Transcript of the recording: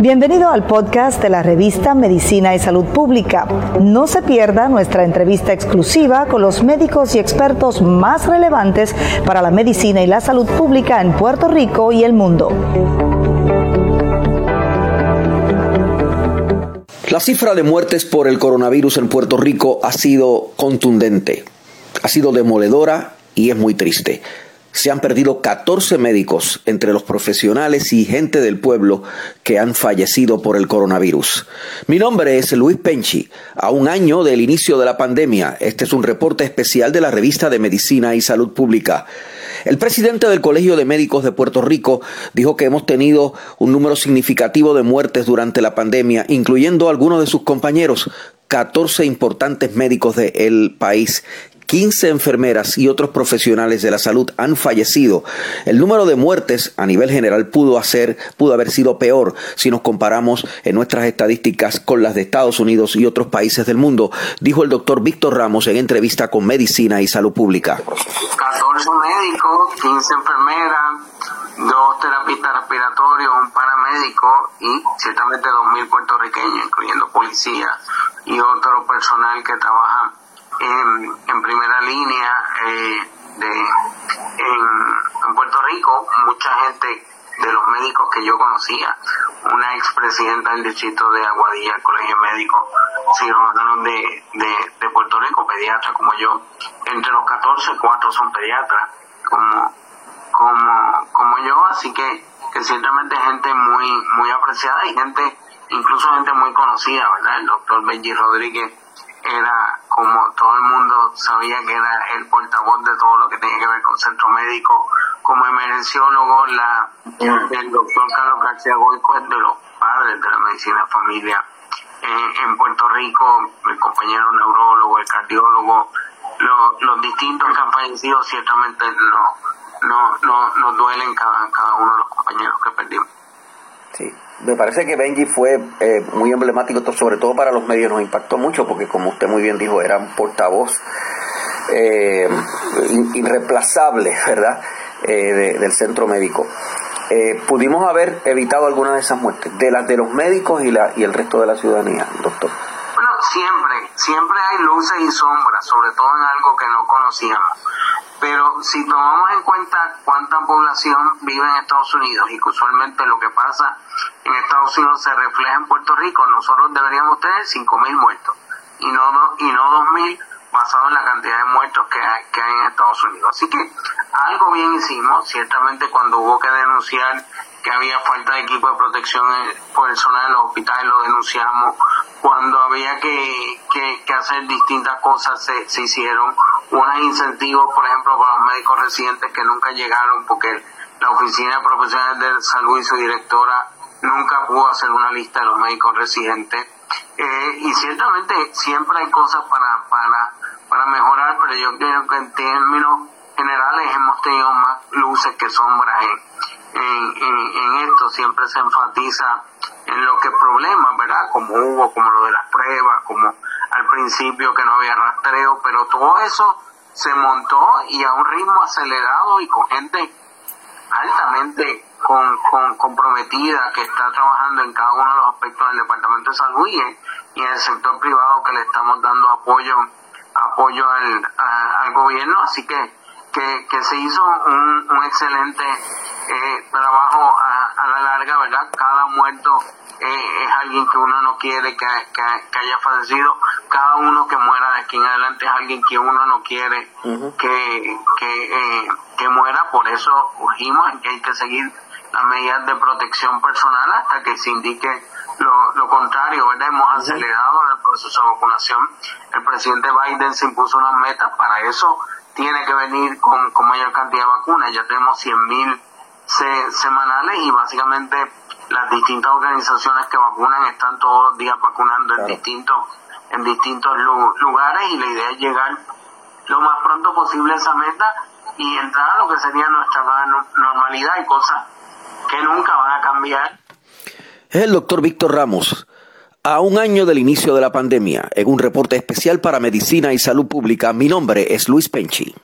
Bienvenido al podcast de la revista Medicina y Salud Pública. No se pierda nuestra entrevista exclusiva con los médicos y expertos más relevantes para la medicina y la salud pública en Puerto Rico y el mundo. La cifra de muertes por el coronavirus en Puerto Rico ha sido contundente, ha sido demoledora y es muy triste. Se han perdido 14 médicos entre los profesionales y gente del pueblo que han fallecido por el coronavirus. Mi nombre es Luis Penchi. A un año del inicio de la pandemia, este es un reporte especial de la revista de Medicina y Salud Pública. El presidente del Colegio de Médicos de Puerto Rico dijo que hemos tenido un número significativo de muertes durante la pandemia, incluyendo algunos de sus compañeros, 14 importantes médicos del país 15 enfermeras y otros profesionales de la salud han fallecido. El número de muertes a nivel general pudo, hacer, pudo haber sido peor si nos comparamos en nuestras estadísticas con las de Estados Unidos y otros países del mundo, dijo el doctor Víctor Ramos en entrevista con Medicina y Salud Pública. 14 médicos, 15 enfermeras, dos terapistas respiratorios, un paramédico y ciertamente 2.000 puertorriqueños, incluyendo policías y otro personal que trabaja en, primera línea eh, de, en, Puerto Rico, mucha gente de los médicos que yo conocía, una expresidenta del distrito de Aguadilla, el Colegio Médico Cirujanos de, de, de Puerto Rico, pediatra como yo, entre los 14, cuatro son pediatras como, como, como yo, así que, que ciertamente gente muy, muy apreciada y gente, incluso gente muy conocida, ¿verdad? El doctor Benji Rodríguez era como todo el mundo sabía que era el portavoz de todo lo que tenía que ver con centro médico, como emergenciólogo, la, el doctor Carlos García Goico es de los padres de la medicina familia eh, en Puerto Rico, el compañero neurólogo, el cardiólogo, los distintos que han fallecido ciertamente no, no, no, nos duelen cada, cada uno de los compañeros que perdimos. Sí me parece que Benji fue eh, muy emblemático, sobre todo para los medios, nos impactó mucho porque como usted muy bien dijo, era un portavoz eh, irreemplazable, ¿verdad?, eh, del centro médico. pudimos haber evitado algunas de esas muertes, de las de los médicos y, la, y el resto de la ciudadanía, doctor. Bueno, siempre, siempre hay luces y sombras, sobre todo en algo que no conocíamos. Pero si tomamos en cuenta cuánta población vive en Estados Unidos y que usualmente lo que pasa en Estados Unidos se refleja en Puerto Rico, nosotros deberíamos tener 5.000 muertos y no, y no 2.000 basado en la cantidad de muertos que hay, que hay en Estados Unidos. Así que algo bien hicimos, ciertamente cuando hubo que denunciar que había falta de equipo de protección personal en los hospitales lo denunciamos, cuando había que, que, hacer distintas cosas se, se hicieron, unos incentivos, por ejemplo, para los médicos residentes que nunca llegaron porque la Oficina de Profesionales de Salud y su directora nunca pudo hacer una lista de los médicos residentes. Eh, y ciertamente siempre hay cosas para, para, para mejorar, pero yo creo que en términos generales hemos tenido más luces que sombras en, en, en, esto. Siempre se enfatiza en lo que problemas, ¿verdad? Como hubo, como lo de las pruebas, como al principio que no había rastreo, pero todo eso se montó y a un ritmo acelerado y con gente altamente con, con, comprometida que está trabajando en cada uno de los aspectos del Departamento de Salud y en, el sector privado que le estamos dando apoyo apoyo al, al gobierno. Así que, que, que se hizo un, un excelente eh, trabajo a, a, la larga, ¿verdad? Cada muerto eh, es alguien que uno no quiere que, que, haya fallecido. Cada uno que muera de aquí en adelante es alguien que uno no quiere que, que, eh, que muera. Por eso urgimos que hay que seguir las medidas de protección personal hasta que se indique lo, lo contrario, ¿verdad? Hemos acelerado el proceso de vacunación. El presidente Biden se impuso unas metas, para eso tiene que venir con, con mayor cantidad de vacunas. Ya tenemos 100.000 mil semanales y básicamente las distintas organizaciones que vacunan están todos los días vacunando en distintos en distintos lugares y la idea es llegar lo más pronto posible a esa meta y entrar a lo que sería nuestra nueva normalidad y cosas que nunca van a cambiar. Es el doctor Víctor Ramos. A un año del inicio de la pandemia, en un reporte especial para Medicina y Salud Pública, mi nombre es Luis Penchi.